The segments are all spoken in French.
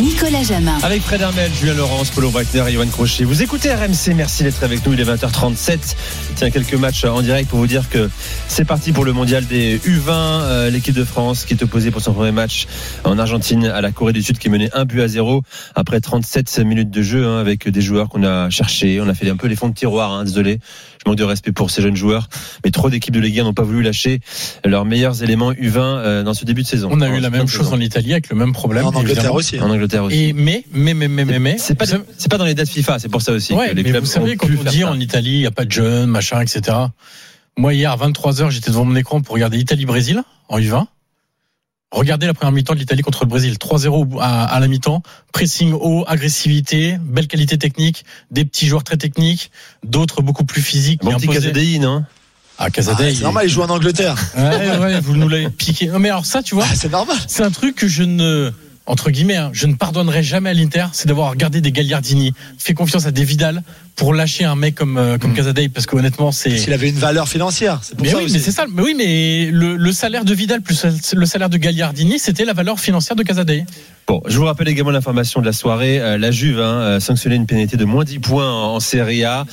Nicolas Jamin. Avec Fred Hermel, Julien Laurence, Paulo Breitner et Johan Crochet. Vous écoutez RMC, merci d'être avec nous, il est 20h37. Tiens, quelques matchs en direct pour vous dire que c'est parti pour le mondial des U20. Euh, L'équipe de France qui est opposée pour son premier match en Argentine à la Corée du Sud qui menait un but à zéro après 37 minutes de jeu hein, avec des joueurs qu'on a cherchés. On a fait un peu les fonds de tiroir, hein, désolé. Je manque de respect pour ces jeunes joueurs. Mais trop d'équipes de Ligue 1 n'ont pas voulu lâcher leurs meilleurs éléments U20 euh, dans ce début de saison. On a eu la même chose saison. en Italie avec le même problème. En Angleterre aussi. hein. En Angleterre aussi. Et mais, mais, mais, mais, mais, mais. c'est pas, c'est pas dans les dates FIFA, c'est pour ça aussi. Ouais, que les mais clubs vous savez, ont quand on dit ça. en Italie, il n'y a pas de jeunes, machin, etc. Moi, hier, à 23h, j'étais devant mon écran pour regarder Italie-Brésil en U20. Regardez la première mi-temps de l'Italie contre le Brésil. 3-0 à, à la mi-temps. Pressing haut, agressivité, belle qualité technique, des petits joueurs très techniques, d'autres beaucoup plus physiques. Bon petit Casadei, non Ah, Ah, Casadei. c'est normal, il joue en Angleterre. Ouais, ouais, vous nous l'avez piqué. Non, mais alors ça, tu vois, Ah, c'est normal. c'est un truc que je ne entre guillemets, hein, je ne pardonnerai jamais à l'Inter, c'est d'avoir regardé des Gagliardini, fait confiance à des Vidal pour lâcher un mec comme euh, comme Mm. Casadei, parce qu'honnêtement, c'est. S'il avait une valeur financière, c'est pour Mais ça oui, aussi. mais c'est ça. Mais oui, mais le, le salaire de Vidal plus le salaire de Gagliardini, c'était la valeur financière de Casadei. Bon, je vous rappelle également l'information de la soirée. Euh, la Juve hein, a sanctionné une pénalité de moins 10 points en, en Serie A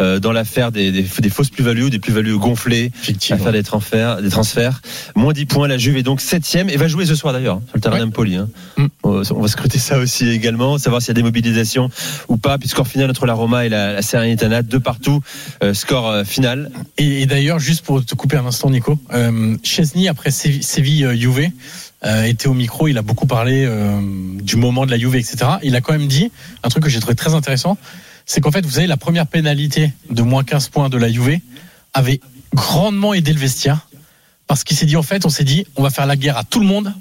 euh, dans l'affaire des, des, des fausses plus-values, ou des plus-values gonflées, l'affaire des transferts, des transferts. Moins 10 points, la Juve est donc septième et va jouer ce soir d'ailleurs sur le terrain Ouais. d'Empoli. Hein. Mm. On va- on va scruter ça aussi également, savoir s'il y a des mobilisations ou pas. Puis score final entre la Roma et la, la Serenitana, deux partout. Euh, score euh, final. Et, et d'ailleurs, juste pour te couper un instant, Nico, euh, Chesney après Sévi- Séville-Juve euh, était au micro, il a beaucoup parlé euh, du moment de la Juve, etc. Il a quand même dit un truc que j'ai trouvé très intéressant, c'est qu'en fait, vous savez, la première pénalité de moins 15 points de la Juve avait grandement aidé le vestiaire parce qu'il s'est dit en fait, on s'est dit, on va faire la guerre à tout le monde.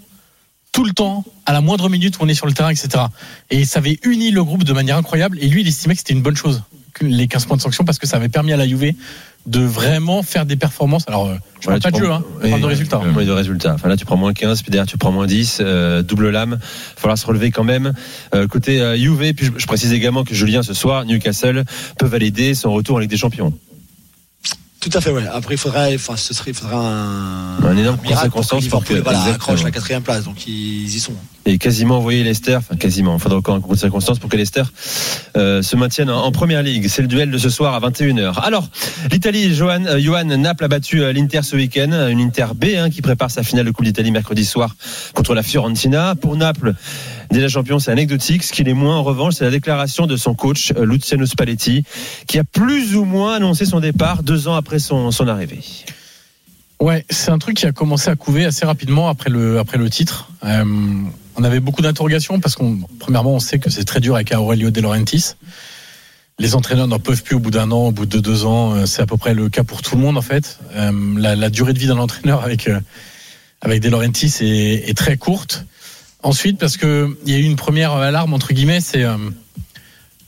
Tout le temps, à la moindre minute où on est sur le terrain, etc. Et ça avait uni le groupe de manière incroyable. Et lui, il estimait que c'était une bonne chose, les 15 points de sanction, parce que ça avait permis à la Juve de vraiment faire des performances. Alors, euh, je Voilà, parle pas de jeu, hein, je parle de résultats. Oui, de résultats. Enfin là, tu prends moins 15, puis derrière, tu prends moins 10, euh, double lame. Il faudra se relever quand même. Euh, côté euh, Juve, puis je, je précise également que Julien, ce soir, Newcastle peut valider son retour en Ligue des Champions. Tout à fait, ouais. Après, il faudrait, enfin, ce serait, il un, Un énorme miracle pour que voilà, accroche la quatrième place. Donc, ils y sont. et quasiment envoyer Leicester, enfin quasiment, il faudra encore un concours de circonstances pour que Leicester euh, se maintienne en, en première ligue. C'est le duel de ce soir à 21h. Alors, l'Italie, Johan, euh, Johan Naples a battu euh, l'Inter ce week-end, une Inter B hein, qui prépare sa finale de Coupe d'Italie mercredi soir contre la Fiorentina. Pour Naples, déjà champion, c'est anecdotique. Ce qui l'est moins, en revanche, c'est la déclaration de son coach, euh, Luciano Spalletti, qui a plus ou moins annoncé son départ deux ans après son, arrivée. Ouais, c'est un truc qui a commencé à couver assez rapidement après le, après le titre. Euh, on avait beaucoup d'interrogations parce qu'on, premièrement, on sait que c'est très dur avec Aurelio De Laurentiis. Les entraîneurs n'en peuvent plus au bout d'un an, au bout de deux ans. Euh, C'est à peu près le cas pour tout le monde, en fait. La, durée de vie d'un entraîneur avec, avec De Laurentiis est, est très courte. Ensuite, parce que il y a eu une première alarme, entre guillemets, c'est, euh,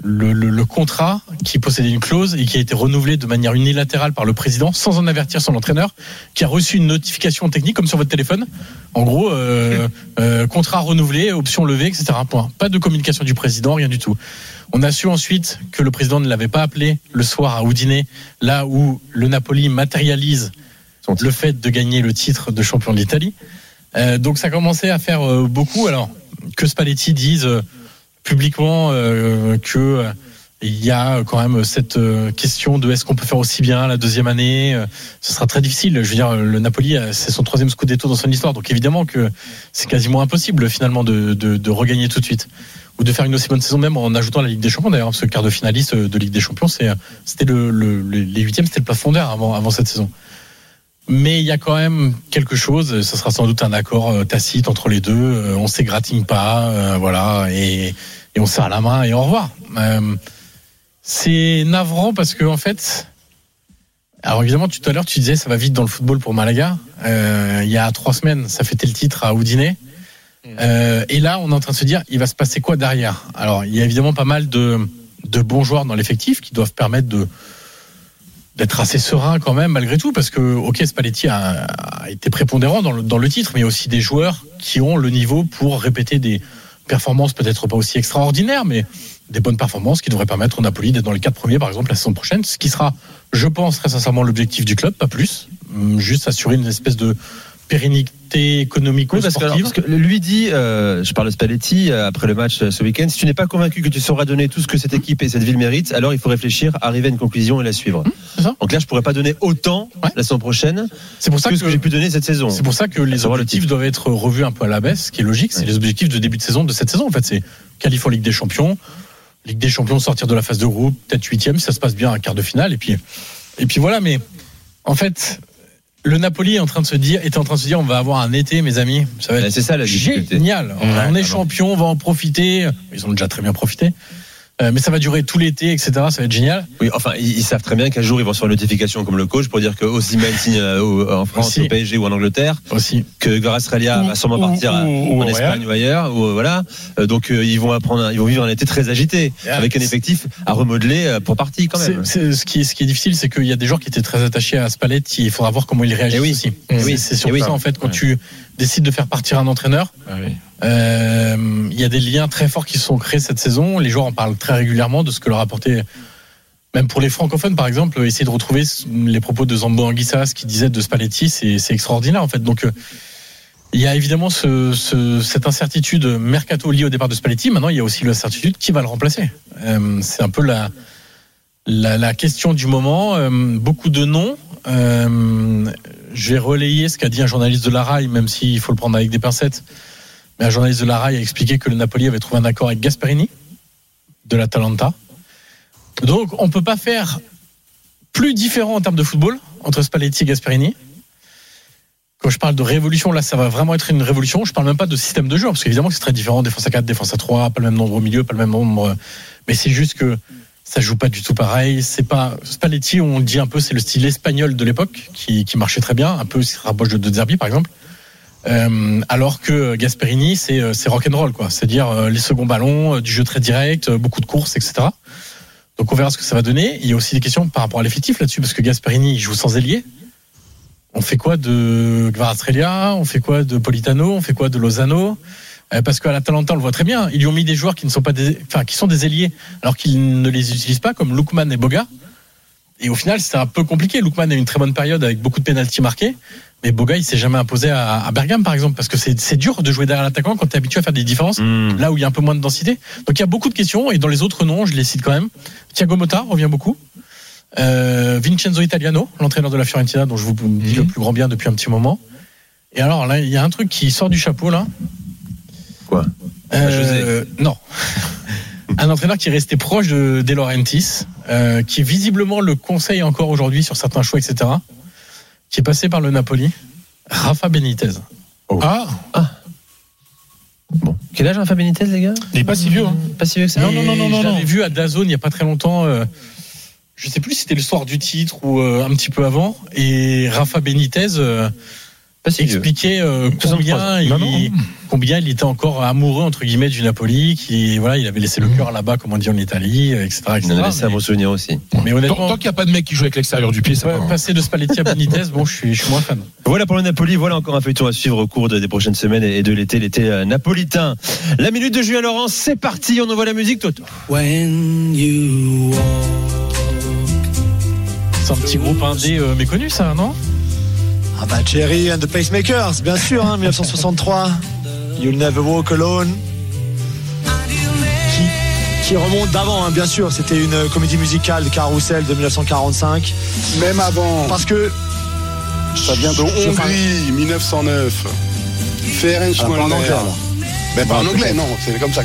le, le- le contrat qui possédait une clause et qui a été renouvelé de manière unilatérale par le président sans en avertir son entraîneur, qui a reçu une notification technique comme sur votre téléphone. En gros, euh, euh, contrat renouvelé, option levée, etc. Point. Pas de communication du président, rien du tout. On a su ensuite que le président ne l'avait pas appelé le soir à Udine, là où le Napoli matérialise le fait de gagner le titre de champion d'Italie. Euh, donc ça commençait à faire euh, beaucoup. Alors que Spalletti dise euh, publiquement que il y a quand même cette question de est-ce qu'on peut faire aussi bien la deuxième année Ce sera très difficile. Je veux dire, le Napoli, c'est son troisième scudetto dans son histoire, donc évidemment que c'est quasiment impossible finalement de, de, regagner tout de suite ou de faire une aussi bonne saison même en ajoutant la Ligue des Champions d'ailleurs, parce que quart de finaliste de Ligue des Champions, c'était le, le- le- les huitièmes, c'était le plafond d'air avant avant cette saison. Mais il y a quand même quelque chose. Ce sera sans doute un accord euh, tacite entre les deux. Euh, On s'égratigne pas, euh, voilà, et, et on se serre la main et au revoir. Euh, c'est navrant parce que en fait, alors évidemment, tout à l'heure, tu disais ça va vite dans le football pour Malaga. Euh, il y a trois semaines, ça fêtait le titre à. Euh, et là, on est en train de se dire, il va se passer quoi derrière? Alors, il y a évidemment pas mal de, de bons joueurs dans l'effectif qui doivent permettre de d'être assez serein quand même malgré tout parce que ok Spalletti a, été prépondérant dans le, dans le titre mais aussi des joueurs qui ont le niveau pour répéter des performances peut-être pas aussi extraordinaires mais des bonnes performances qui devraient permettre au Napoli d'être dans les quatre premiers, par exemple, la saison prochaine, ce qui sera, je pense, très sincèrement l'objectif du club, pas plus. Hum, Juste assurer une espèce de pérennité économique Oui, parce, que, sportive. parce que lui dit, euh, je parle de Spalletti euh, après le match euh, ce week-end, si tu n'es pas convaincu que tu sauras donner tout ce que cette équipe et cette ville méritent, alors il faut réfléchir, arriver à une conclusion et la suivre. ça. Donc là, je pourrais pas donner autant Ouais. la saison prochaine C'est pour ça que que, ce que j'ai pu donner cette saison. c'est pour ça que les le objectifs doivent être revus un peu à la baisse, ce qui est logique. C'est Ouais. les objectifs de début de saison de cette saison. En fait, c'est qualifier en Ligue des Champions, Ligue des Champions, sortir de la phase de groupe, peut-être huitième, si ça se passe bien, un quart de finale, et puis, et puis voilà. Mais en fait, le Napoli est en train de se dire, était en train de se dire, on va avoir un été, mes amis. Ça va Ouais, être C'est ça la difficulté. génial. On, Ouais, est champion, on va en profiter. Ils ont déjà très bien profité. Euh, mais ça va durer tout l'été, etc. Ça va être génial. Oui, enfin, ils, ils savent très bien qu'un jour ils vont sur une notification comme le coach pour dire que Osimhen signe euh, au- en France, Aussi. au PSG ou en Angleterre, Aussi. que Gvarasrelia va sûrement ou- partir à- ou- ou en Espagne ou ailleurs, ou, euh, voilà. Euh, donc euh, ils vont apprendre, ils vont vivre un été très agité, avec un effectif à remodeler euh, pour partie quand même. ce, qui est, ce qui est difficile, c'est qu'il y a des joueurs qui étaient très attachés à Spalletti. Il faudra voir comment ils réagissent Eh oui. aussi. Eh C'est- oui. C'est sur Eh oui. ça, en fait, quand Ouais. tu décides de faire partir un entraîneur. euh, Il y a des liens très forts qui se sont créés cette saison. Les joueurs en parlent très régulièrement de ce que leur apportait. Même pour les francophones, par exemple, essayer de retrouver les propos de Zambo Anguissas qui disait de Spalletti, c'est extraordinaire en fait. Donc euh, il y a évidemment ce, ce- cette incertitude mercato liée au départ de Spalletti. Maintenant, il y a aussi l'incertitude qui va le remplacer. Euh, c'est un peu la, la, la question du moment. Euh, beaucoup de noms. Euh, je vais relayer ce qu'a dit un journaliste de la RAI, même s'il faut le prendre avec des pincettes. Mais un journaliste de la RAI a expliqué que le Napoli avait trouvé un accord avec Gasperini de l'Atalanta. Donc, on ne peut pas faire plus différent en termes de football entre Spalletti et Gasperini. Quand je parle de révolution, là, ça va vraiment être une révolution. Je parle même pas de système de jeu, parce qu'évidemment, c'est très différent. Défense à 4, défense à 3, pas le même nombre au milieu, pas le même nombre. Mais c'est juste que ça joue pas du tout pareil. C'est pas Spalletti, on dit un peu, c'est le style espagnol de l'époque qui, qui marchait très bien, un peu ce qui se rapproche de De Zerbi, par exemple. Euh, alors que Gasperini, c'est euh, c'est rock'n'roll, quoi. C'est-à-dire euh, les seconds ballons, du jeu très direct, beaucoup de courses, etc. Donc on verra ce que ça va donner. Il y a aussi des questions par rapport à l'effectif là-dessus, parce que Gasperini il joue sans ailier. On fait quoi de Gvarastrelia On fait quoi de Politano? On fait quoi de Lozano? Parce qu'à l'Atalanta, on le voit très bien. Ils lui ont mis des joueurs qui ne sont pas des, enfin, qui sont des ailiers, alors qu'ils ne les utilisent pas, comme Lukman et Boga. Et au final, c'était un peu compliqué. Lukman a eu une très bonne période avec beaucoup de pénalties marqués. Mais Boga, il s'est jamais imposé à, à Bergame, par exemple, parce que c'est dur de jouer derrière l'attaquant quand tu es habitué à faire des différences Hmm. là où il y a un peu moins de densité. Donc il y a beaucoup de questions et dans les autres noms, je les cite quand même. Thiago Motta revient beaucoup. Euh, Vincenzo Italiano, l'entraîneur de la Fiorentina, dont je vous dis le plus grand bien depuis un petit moment. Et alors là, il y a un truc qui sort du chapeau là. Quoi Euh, Non. un entraîneur qui est resté proche de De Laurentiis, euh, qui visiblement le conseille encore aujourd'hui sur certains choix, etc. Qui est passé par le Napoli. Rafa Benitez. Ah, Bon. Quel âge Rafa Benitez, les gars il est pas si vieux. Hein. Pas si vieux que ça Non, non, non, non, Je non, l'avais vu à Dazone il n'y a pas très longtemps. euh, je sais plus si c'était le soir du titre ou euh, un petit peu avant. Et Rafa Benitez Pas si vieux. expliquait euh, 63 combien, il, Non, combien il était encore amoureux entre guillemets du Napoli, qui voilà, il avait laissé le cœur là-bas, comme on dit en Italie, etc. etc. Il en a laissé un bon souvenir aussi. mais Tant, honnêtement, tant qu'il n'y a pas de mec qui joue avec l'extérieur du pied, ça ouais, va. passer de Spalletti à Benitez, bon, je suis, je suis moins fan. Voilà pour le Napoli, voilà encore un feuilleton à suivre au cours de- des prochaines semaines et de l'été, l'été euh, napolitain. La minute de Julien Laurent, c'est parti, on envoie la musique, Toto. When you C'est un petit groupe indé euh, méconnu, ça, non? Ah bah Jerry and the Pacemakers, bien sûr, hein, 1963. You'll Never Walk Alone. Qui, qui remonte d'avant, hein, bien sûr. C'était une comédie musicale de Carousel de 1945. Même avant, Parce que. ça vient de Hongrie, 1909. Ferenc pas en Molnar. anglais, alors. Mais pas en anglais, non, c'est comme ça.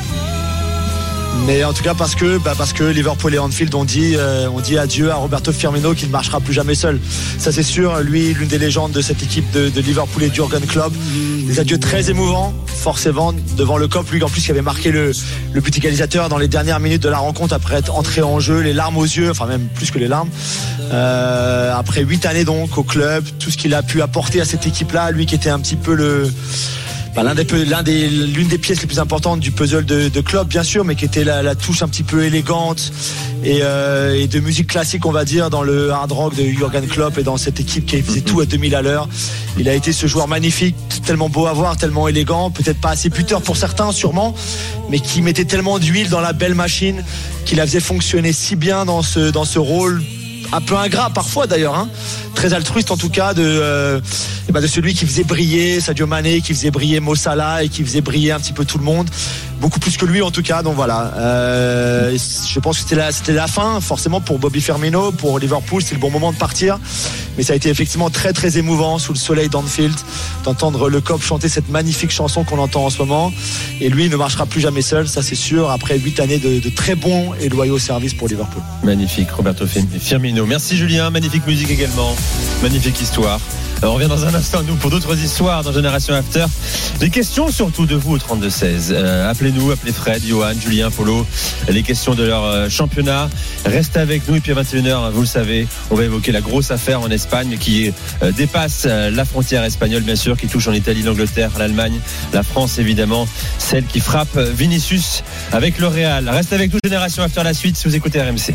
Mais en tout cas parce que bah parce que Liverpool et Anfield ont dit euh, ont dit adieu à Roberto Firmino qui ne marchera plus jamais seul. Ça c'est sûr. Lui, l'une des légendes de cette équipe de, de Liverpool et Jurgen Klopp. Des adieux très émouvants, forcément devant le COP. Lui en plus qui avait marqué le, le but égalisateur dans les dernières minutes de la rencontre après être entré en jeu, les larmes aux yeux, enfin même plus que les larmes. Euh, après huit années donc au club, tout ce qu'il a pu apporter à cette équipe-là, lui qui était un petit peu le l'une des pièces les plus importantes du puzzle de, de Klopp, bien sûr, mais qui était la, la touche un petit peu élégante et, euh, de musique classique, on va dire, dans le hard rock de Jurgen Klopp et dans cette équipe qui faisait tout à 2000 à l'heure. Il a été ce joueur magnifique, tellement beau à voir, tellement élégant, peut-être pas assez buteur pour certains, sûrement, mais qui mettait tellement d'huile dans la belle machine, qui la faisait fonctionner si bien dans ce, dans ce rôle un peu ingrat parfois d'ailleurs, hein. très altruiste en tout cas de, euh, eh ben, de celui qui faisait briller Sadio Mané, qui faisait briller Mo Salah et qui faisait briller un petit peu tout le monde, beaucoup plus que lui en tout cas. Donc voilà, Euh, je pense que c'était la, fin forcément pour Bobby Firmino, pour Liverpool, c'est le bon moment de partir, mais ça a été effectivement très très émouvant sous le soleil d'Anfield d'entendre le cop chanter cette magnifique chanson qu'on entend en ce moment. Et lui il ne marchera plus jamais seul, ça c'est sûr. Après huit années de, très bons et loyaux services pour Liverpool. Magnifique, Roberto Fir- Firmino. Merci Julien, magnifique musique également, magnifique histoire. On revient dans un instant, nous, pour d'autres histoires dans Génération After. Des questions surtout de vous au 32-16. Euh, appelez-nous, appelez Fred, Johan, Julien, Polo. Les questions de leur euh, championnat. Restez avec nous et puis à 21h, vous le savez, on va évoquer la grosse affaire en Espagne qui euh, dépasse la frontière espagnole, bien sûr, qui touche en Italie, l'Angleterre, l'Allemagne, la France, évidemment. Celle qui frappe Vinicius avec le Real. Restez avec nous, Génération After, la suite, si vous écoutez RMC.